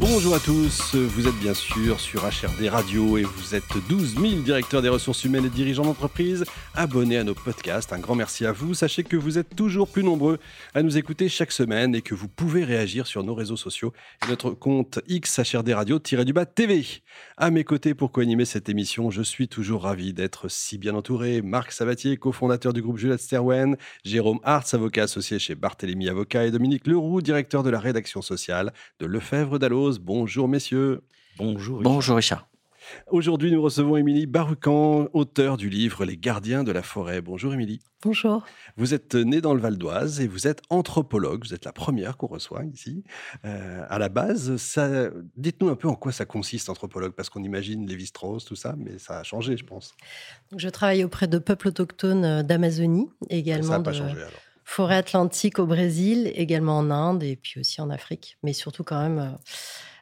Bonjour à tous, vous êtes bien sûr sur HRD Radio et vous êtes 12 000 directeurs des ressources humaines et dirigeants d'entreprise abonnés à nos podcasts. Un grand merci à vous. Sachez que vous êtes toujours plus nombreux à nous écouter chaque semaine et que vous pouvez réagir sur nos réseaux sociaux et notre compte X HRD Radio-du-bas TV. À mes côtés pour co-animer cette émission, je suis toujours ravi d'être si bien entouré. Marc Sabatier, cofondateur du groupe Juliette Sterwen, Jérôme Hartz, avocat associé chez Barthélemy Avocat et Dominique Leroux, directeur de la rédaction sociale de Lefebvre Bonjour messieurs. Bonjour. Richard. Bonjour Richard. Aujourd'hui, nous recevons Émilie Barucan, auteure du livre Les gardiens de la forêt. Bonjour Émilie. Bonjour. Vous êtes née dans le Val d'Oise et vous êtes anthropologue. Vous êtes la première qu'on reçoit ici. Euh, à la base, dites-nous un peu en quoi ça consiste, anthropologue, parce qu'on imagine Lévi-Strauss, tout ça, mais ça a changé, je pense. je travaille auprès de peuples autochtones euh, d'Amazonie, également ça pas de changé, alors. Forêt atlantique au Brésil, également en Inde et puis aussi en Afrique, mais surtout quand même... Euh,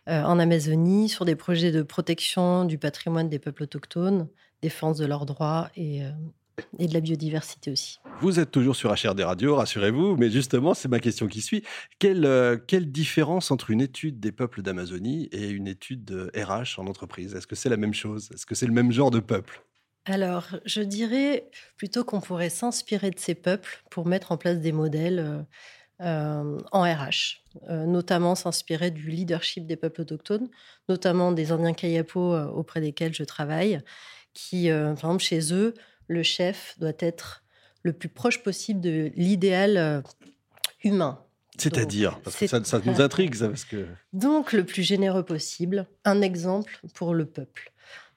euh, en Amazonie sur des projets de protection du patrimoine des peuples autochtones, défense de leurs droits et, euh, de la biodiversité aussi. Vous êtes toujours sur HRD Radio, rassurez-vous, mais justement, c'est ma question qui suit. Quelle, quelle différence entre une étude des peuples d'Amazonie et une étude de RH en entreprise? Est-ce que c'est la même chose? Est-ce que c'est le même genre de peuple? Alors, je dirais plutôt qu'on pourrait s'inspirer de ces peuples pour mettre en place des modèles euh, en RH, euh, notamment s'inspirer du leadership des peuples autochtones, notamment des Indiens Kayapo euh, auprès desquels je travaille, qui, par exemple, chez eux, le chef doit être le plus proche possible de l'idéal humain. C'est-à-dire Parce que ça, nous intrigue, ça, parce que... Donc, le plus généreux possible, un exemple pour le peuple.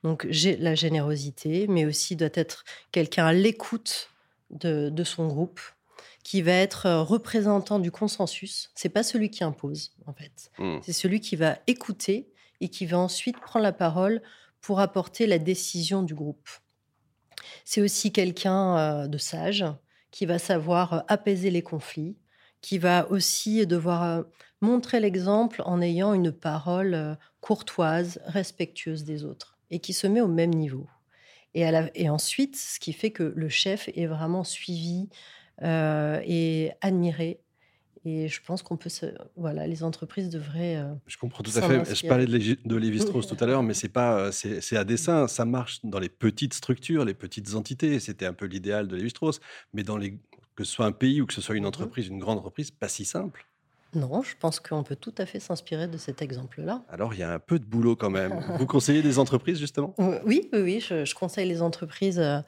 Donc, j'ai la générosité, mais aussi doit être quelqu'un à l'écoute de, de, son groupe, qui va être euh, représentant du consensus. C'est pas celui qui impose, en fait. Mmh. C'est celui qui va écouter et qui va ensuite prendre la parole pour apporter la décision du groupe. C'est aussi quelqu'un euh, de sage qui va savoir euh, apaiser les conflits, qui va aussi devoir montrer l'exemple en ayant une parole courtoise, respectueuse des autres et qui se met au même niveau. Et, et ensuite, ce qui fait que le chef est vraiment suivi, euh, et admirer. Et je pense qu'on peut se... Voilà, les entreprises devraient. Euh, je comprends tout à fait. Je parlais de, Lévi-Strauss tout à l'heure, mais c'est pas, euh, c'est à dessein. Ça marche dans les petites structures, les petites entités. C'était un peu l'idéal de Lévi-Strauss. Mais dans les, que ce soit un pays ou que ce soit une mmh entreprise, une grande entreprise, pas si simple. Non, je pense qu'on peut tout à fait s'inspirer de cet exemple-là. Alors, il y a un peu de boulot quand même. Vous conseillez des entreprises, justement? Oui, oui, oui je, conseille les entreprises. Euh,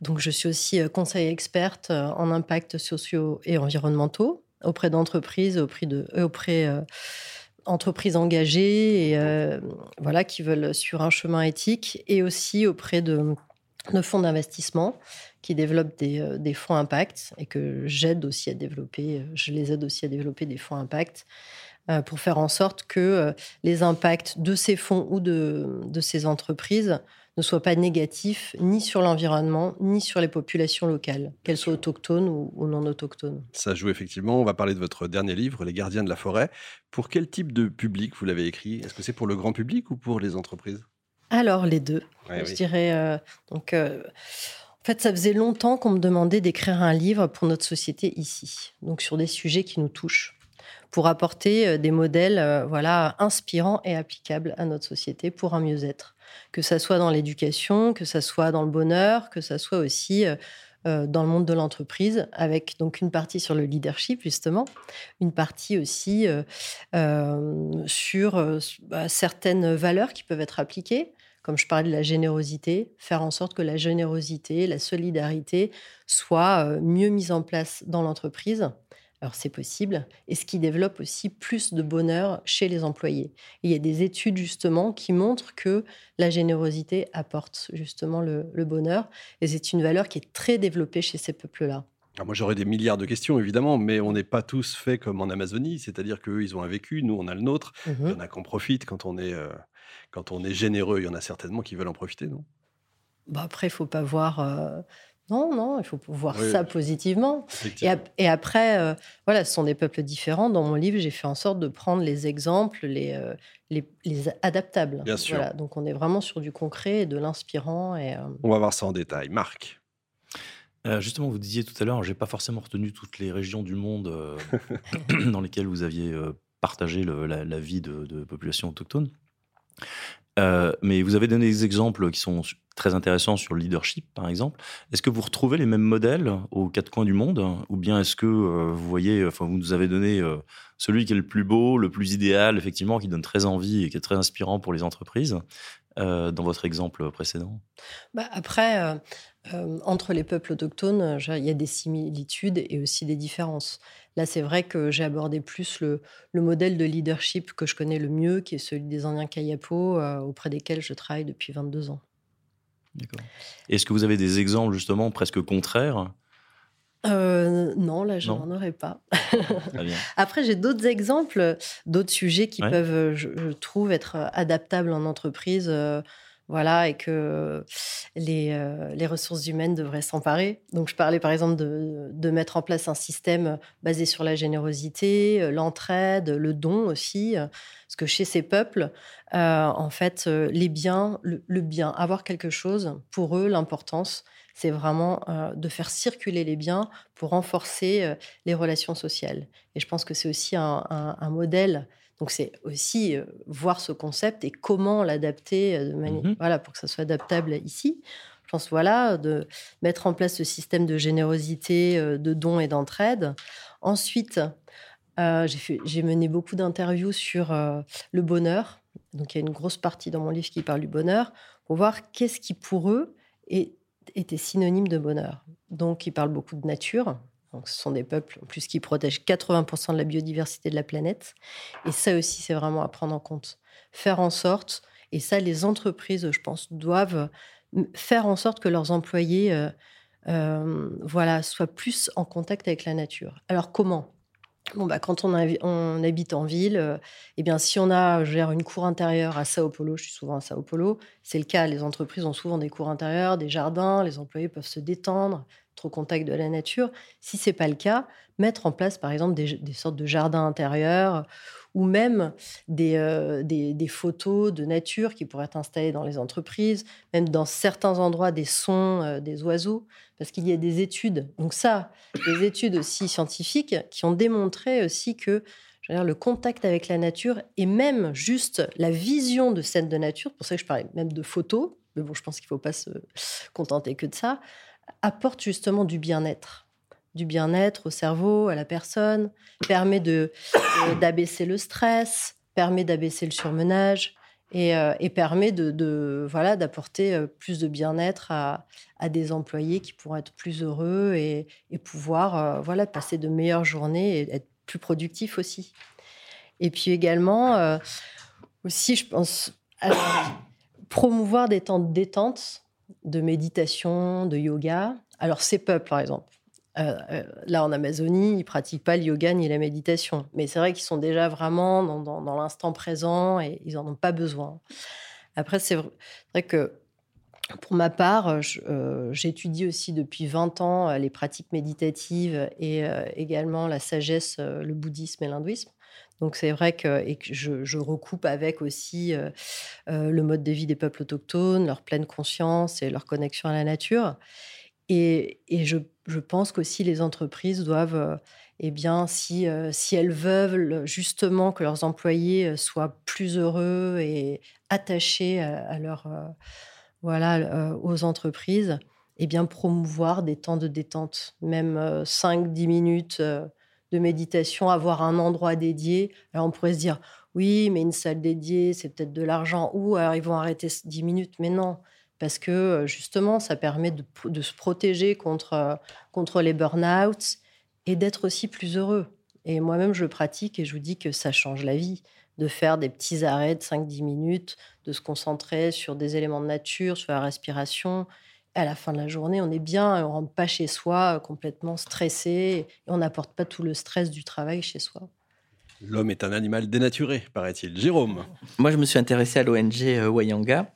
donc, je suis aussi euh, conseiller experte euh, en impacts sociaux et environnementaux auprès d'entreprises, auprès de, auprès entreprises engagées et voilà qui veulent suivre un chemin éthique, et aussi auprès de, de fonds d'investissement qui développent euh, des, fonds impact et que j'aide aussi à développer, euh, je les aide aussi à développer des fonds impact euh, pour faire en sorte que les impacts de ces fonds ou de, de ces entreprises ne soient pas négatifs ni sur l'environnement, ni sur les populations locales, qu'elles soient autochtones ou, ou, non autochtones. Ça joue effectivement. On va parler de votre dernier livre, Les gardiens de la forêt. Pour quel type de public vous l'avez écrit? Est-ce que c'est pour le grand public ou pour les entreprises? Alors, les deux. je dirais. donc. En fait, ça faisait longtemps qu'on me demandait d'écrire un livre pour notre société ici, donc sur des sujets qui nous touchent, pour apporter euh, des modèles euh, voilà, inspirants et applicables à notre société pour un mieux-être. Que ça soit dans l'éducation, que ça soit dans le bonheur, que ça soit aussi euh, dans le monde de l'entreprise, avec donc une partie sur le leadership justement, une partie aussi sur bah, certaines valeurs qui peuvent être appliquées, comme je parlais de la générosité, faire en sorte que la générosité, la solidarité soient euh, mieux mises en place dans l'entreprise. Alors c'est possible, et ce qui développe aussi plus de bonheur chez les employés. il y a des études justement qui montrent que la générosité apporte justement le, bonheur, et c'est une valeur qui est très développée chez ces peuples-là. moi, j'aurais des milliards de questions, évidemment, mais on n'est pas tous faits comme en Amazonie, c'est-à-dire qu'eux, ils ont un vécu, nous, on a le nôtre. Mmh il y en a qu'on profite quand on est euh, quand on est généreux, il y en a certainement qui veulent en profiter, non? Bah Après, il faut pas voir. Euh, Non, non, il faut voir ça positivement. Et, après, euh, voilà, ce sont des peuples différents. Dans mon livre, j'ai fait en sorte de prendre les exemples, les, euh, les, adaptables. Bien sûr. donc on est vraiment sur du concret et de l'inspirant. Et, euh, On va voir ça en détail. Marc justement, vous disiez tout à l'heure, j'ai pas forcément retenu toutes les régions du monde dans lesquelles vous aviez partagé la, vie de, de populations autochtones. Euh, mais vous avez donné des exemples qui sont très intéressants sur le leadership, par exemple. Est-ce que vous retrouvez les mêmes modèles aux quatre coins du monde? Ou bien est-ce que euh, vous voyez, enfin, vous nous avez donné euh, celui qui est le plus beau, le plus idéal, effectivement, qui donne très envie et qui est très inspirant pour les entreprises dans votre exemple précédent? Bah Après, entre les peuples autochtones, il y a des similitudes et aussi des différences. Là, c'est vrai que j'ai abordé plus le, modèle de leadership que je connais le mieux, qui est celui des Indiens Kayapo, euh, auprès desquels je travaille depuis 22 ans. D'accord. Est-ce que vous avez des exemples justement presque contraires? Euh, non, là, je n'en aurais pas. Après, j'ai d'autres exemples, d'autres sujets qui peuvent, je, trouve, être adaptables en entreprise. Euh, voilà, et que les, euh, les ressources humaines devraient s'emparer. Donc, je parlais par exemple de, de, mettre en place un système basé sur la générosité, euh, l'entraide, le don aussi. Euh, parce que chez ces peuples, en fait, les biens, le, bien, avoir quelque chose, pour eux, l'importance, c'est vraiment de faire circuler les biens pour renforcer les relations sociales. Et je pense que c'est aussi un, un modèle donc c'est aussi voir ce concept et comment l'adapter de manière, mmh voilà, pour que ça soit adaptable ici. Je pense voilà de mettre en place ce système de générosité, de dons et d'entraide. Ensuite, j'ai mené beaucoup d'interviews sur le bonheur. Donc il y a une grosse partie dans mon livre qui parle du bonheur pour voir qu'est-ce qui pour eux était synonyme de bonheur. Donc ils parlent beaucoup de nature, donc, ce sont des peuples en plus qui protègent 80% de la biodiversité de la planète. Et ça aussi, c'est vraiment à prendre en compte. Faire en sorte, et ça, les entreprises, je pense, doivent faire en sorte que leurs employés euh, euh, voilà, soient plus en contact avec la nature. Alors, comment? Bon, bah, quand on, habite en ville, euh, eh bien, si on a gère une cour intérieure à Sao Paulo, je suis souvent à Sao Paulo, c'est le cas. Les entreprises ont souvent des cours intérieures, des jardins, les employés peuvent se détendre, au contact de la nature. Si c'est pas le cas, mettre en place, par exemple, des, sortes de jardins intérieurs ou même euh, des, des, photos de nature qui pourraient être installées dans les entreprises, même dans certains endroits des sons euh, des oiseaux, parce qu'il y a des études. Donc ça, des études aussi scientifiques qui ont démontré aussi que le contact avec la nature et même juste la vision de scènes de nature, pour ça que je parlais même de photos, mais bon, je pense qu'il ne faut pas se contenter que de ça, apporte justement du bien-être. Du bien-être au cerveau, à la personne, permet de, d'abaisser le stress, permet d'abaisser le surmenage et, euh, permet de, voilà, d'apporter euh, plus de bien-être à, des employés qui pourront être plus heureux et, pouvoir euh, voilà, passer de meilleures journées et être plus productifs aussi. Et puis également, aussi, je pense, promouvoir des temps de détente de méditation, de yoga. Alors, ces peuples, par exemple, euh, euh, là en Amazonie, ils pratiquent pas le yoga ni la méditation. Mais c'est vrai qu'ils sont déjà vraiment dans, l'instant présent et ils n'en ont pas besoin. Après, c'est vrai que pour ma part, euh, j'étudie aussi depuis 20 ans les pratiques méditatives et également la sagesse, le bouddhisme et l'hindouisme. Donc c'est vrai que, je, recoupe avec aussi euh, euh, le mode de vie des peuples autochtones, leur pleine conscience et leur connexion à la nature. Et, je, pense qu'aussi les entreprises doivent, euh, eh bien, si, si elles veulent justement que leurs employés soient plus heureux et attachés à, leur, voilà, aux entreprises, eh bien, promouvoir des temps de détente, même 5-10 minutes de méditation, avoir un endroit dédié. Alors on pourrait se dire, oui, mais une salle dédiée, c'est peut-être de l'argent, ou alors ils vont arrêter 10 minutes, mais non, parce que euh, justement, ça permet de, se protéger contre, euh, contre les burn-out et d'être aussi plus heureux. Et moi-même, je pratique et je vous dis que ça change la vie de faire des petits arrêts de 5-10 minutes, de se concentrer sur des éléments de nature, sur la respiration, à la fin de la journée, on est bien, on rentre pas chez soi euh, complètement stressé et on n'apporte pas tout le stress du travail chez soi. L'homme est un animal dénaturé, paraît-il. Jérôme Moi, je me suis intéressé à l'ONG euh, Wayanga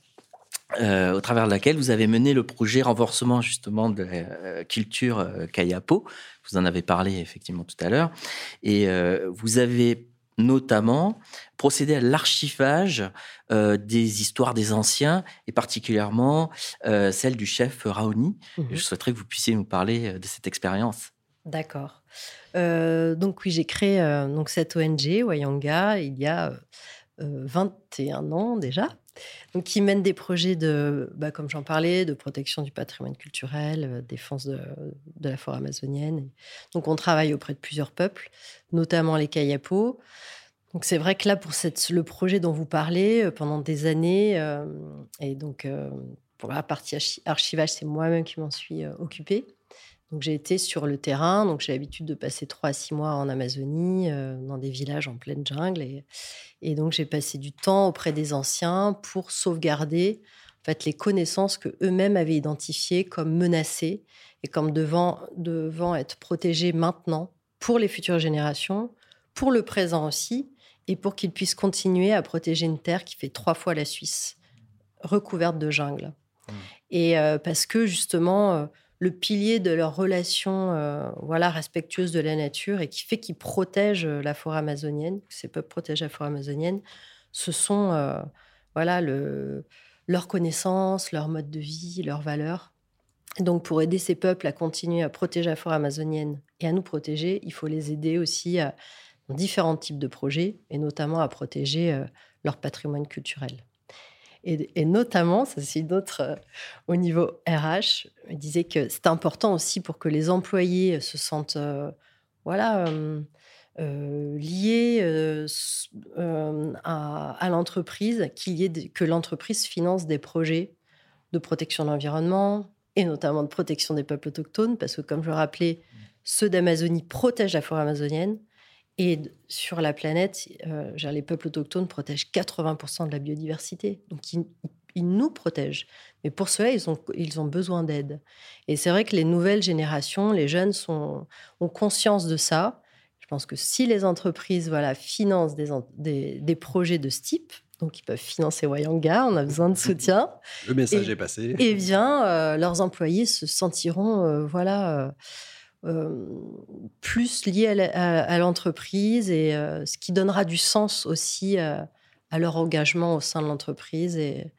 euh, au travers de laquelle vous avez mené le projet renforcement justement de la culture Kayapo. Vous en avez parlé effectivement tout à l'heure. Et vous avez notamment procédé à l'archivage des histoires des anciens et particulièrement celle du chef Raoni. Mhm. Je souhaiterais que vous puissiez nous parler de cette expérience. D'accord. donc oui, j'ai créé donc cette ONG Wayanga il y a 21 ans déjà donc, qui mène des projets de, bah, comme j'en parlais, de protection du patrimoine culturel, euh, défense de, la forêt amazonienne. Donc, on travaille auprès de plusieurs peuples, notamment les Kayapo. Donc, c'est vrai que là, pour le projet dont vous parlez, euh, pendant des années, euh, et donc pour la partie archivage, c'est moi-même qui m'en suis occupée. Donc j'ai été sur le terrain, donc j'ai l'habitude de passer trois à six mois en Amazonie, dans des villages en pleine jungle, et, et donc, j'ai passé du temps auprès des anciens pour sauvegarder en fait, les connaissances que eux-mêmes avaient identifiées comme menacées et comme devant, devant être protégées maintenant pour les futures générations, pour le présent aussi, et pour qu'ils puissent continuer à protéger une terre qui fait trois fois la Suisse, recouverte de jungle. Mmh. Et euh, parce que justement, euh, le pilier de leur relation euh, voilà, respectueuse de la nature et qui fait qu'ils protègent euh, la forêt amazonienne, que ces peuples protègent la forêt amazonienne, ce sont euh, voilà, le, leurs connaissances, leur mode de vie, leurs valeurs. donc, pour aider ces peuples à continuer à protéger la forêt amazonienne et à nous protéger, il faut les aider aussi à, dans différents types de projets, et notamment à protéger leur patrimoine culturel. Et, notamment, ça c'est d'autres euh, au niveau RH, je disait que c'est important aussi pour que les employés se sentent euh, voilà, euh, liés à, l'entreprise, qu'il y ait que l'entreprise finance des projets de protection de l'environnement et notamment de protection des peuples autochtones, parce que comme je le rappelais, ceux d'Amazonie protègent la forêt amazonienne, et sur la planète, euh, les peuples autochtones protègent 80% de la biodiversité. Donc, ils, nous protègent. Mais pour cela, ils ont, ils ont besoin d'aide. Et c'est vrai que les nouvelles générations, les jeunes, sont, ont conscience de ça. Je pense que si les entreprises voilà, financent des, des, projets de ce type, donc ils peuvent financer Wayanga, on a besoin de soutien. Le message est passé. Eh bien, euh, leurs employés se sentiront euh, voilà, plus lié à l'entreprise et ce qui donnera du sens aussi à leur engagement au sein de l'entreprise. Et,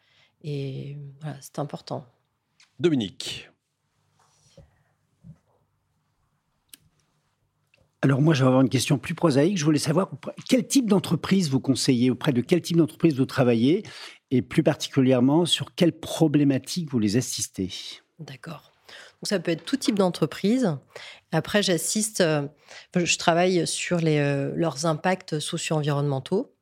et voilà, c'est important. Dominique. Alors moi, je vais avoir une question plus prosaïque. Je voulais savoir quel type d'entreprise vous conseillez, auprès de quel type d'entreprise vous travaillez, et plus particulièrement sur quelles problématiques vous les assistez? D'accord ça peut être tout type d'entreprise. Après, j'assiste, euh, je travaille sur les, euh, leurs impacts socio-environnementaux.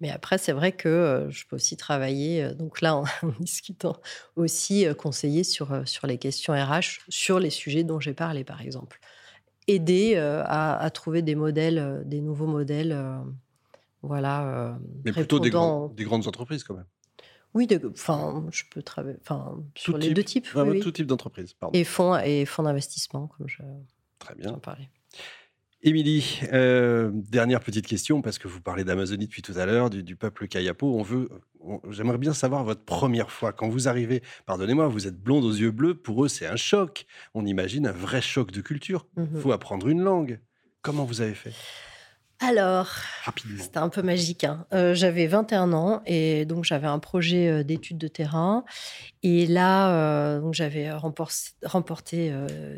Mais après, c'est vrai que euh, je peux aussi travailler, donc là, en, discutant, aussi conseiller sur, sur les questions RH, sur les sujets dont j'ai parlé, par exemple. Aider à, trouver des modèles, des nouveaux modèles. voilà. Mais plutôt des, des grandes entreprises, quand même. Oui, enfin, je peux travailler enfin, sur les deux types. Tout type d'entreprise, pardon. Et fonds, et fonds d'investissement, comme je Très bien. parlais. Émilie, euh, dernière petite question, parce que vous parlez d'Amazonie depuis tout à l'heure, du, peuple Kayapo. On veut, j'aimerais bien savoir votre première fois. Quand vous arrivez, pardonnez-moi, vous êtes blonde aux yeux bleus, pour eux, c'est un choc. On imagine un vrai choc de culture. Il mmh faut apprendre une langue. Comment vous avez fait? Alors, c'était un peu magique. Hein. Euh, j'avais 21 ans et donc j'avais un projet euh, d'études de terrain. Et là, euh, donc j'avais remporté,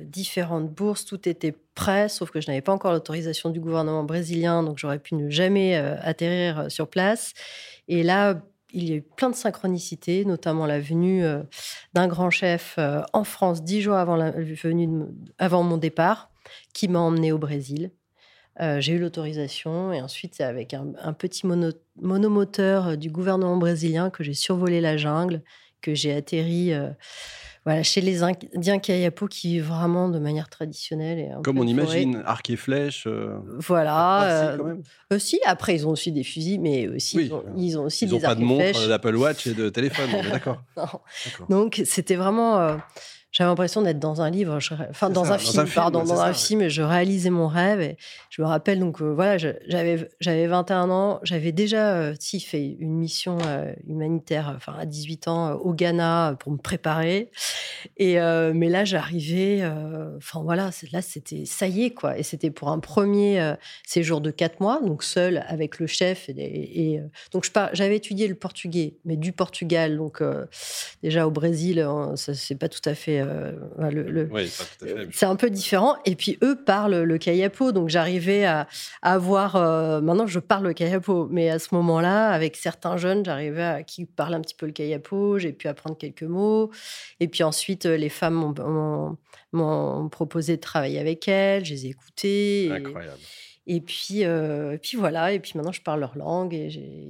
différentes bourses. Tout était prêt, sauf que je n'avais pas encore l'autorisation du gouvernement brésilien, donc j'aurais pu ne jamais atterrir sur place. Et là, il y a eu plein de synchronicités, notamment la venue d'un grand chef en France dix jours avant, la venue avant mon départ, qui m'a emmené au Brésil. Euh, j'ai eu l'autorisation et ensuite c'est avec un, petit monomoteur euh, du gouvernement brésilien que j'ai survolé la jungle, que j'ai atterri euh, voilà, chez les Indiens Kayapo qui vivent vraiment de manière traditionnelle. Et Comme on imagine, arc et flèche. voilà. aussi, après ils ont aussi des fusils, mais aussi ils, ont, aussi des arcs pas de montre, d'Apple Watch et de téléphone, d'accord. Donc c'était vraiment j'avais l'impression d'être dans un livre, je- enfin dans, ça, un dans film, un film, pardon, dans ça, un ouais. film, et je réalisais mon rêve. Et je me rappelle, donc euh, voilà, j'avais j'avais 21 ans, j'avais déjà euh, si, fait une mission euh, humanitaire, enfin à 18 ans, au Ghana pour me préparer. Et mais là, j'arrivais, enfin voilà, là c'était ça y est quoi, et c'était pour un premier séjour de 4 mois, donc seul avec le chef. Et, et, donc je par- j'avais étudié le portugais, mais du Portugal, donc déjà au Brésil, euh, ça c'est pas tout à fait euh, le- le, Oui, c'est un peu différent. Et puis eux parlent le kayapo, donc j'arrivais à, à avoir. euh, maintenant, je parle le kayapo, mais à ce moment-là, avec certains jeunes, j'arrivais à qui parlent un petit peu le kayapo. J'ai pu apprendre quelques mots. Et puis ensuite, euh, les femmes m'ont- proposé de travailler avec elles. Je les ai écoutées. Incroyable. et puis, euh, et puis voilà. Et puis maintenant, je parle leur langue et,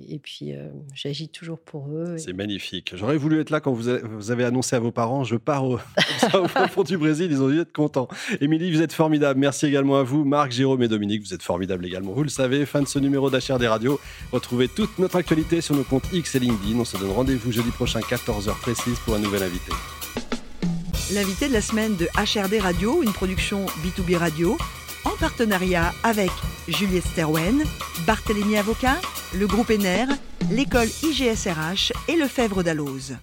et puis euh, j'agis toujours pour eux. Et- C'est magnifique. J'aurais voulu être là quand vous avez, vous avez annoncé à vos parents, je pars au, fond du Brésil. Ils ont dû être contents. Émilie, vous êtes formidable. Merci également à vous. Marc, Jérôme et Dominique, vous êtes formidables également. Vous le savez, fin de ce numéro d'HR des radios. Retrouvez toute notre actualité sur nos comptes X et LinkedIn. On se donne rendez-vous jeudi prochain, 14h précise, pour un nouvel invité. L'invité de la semaine de HRD Radio, une production B2B Radio, en partenariat avec Juliette Sterwen, Barthélémy Avocat, le groupe ENER, l'école IGSRH et le Fèvre d'Alloz.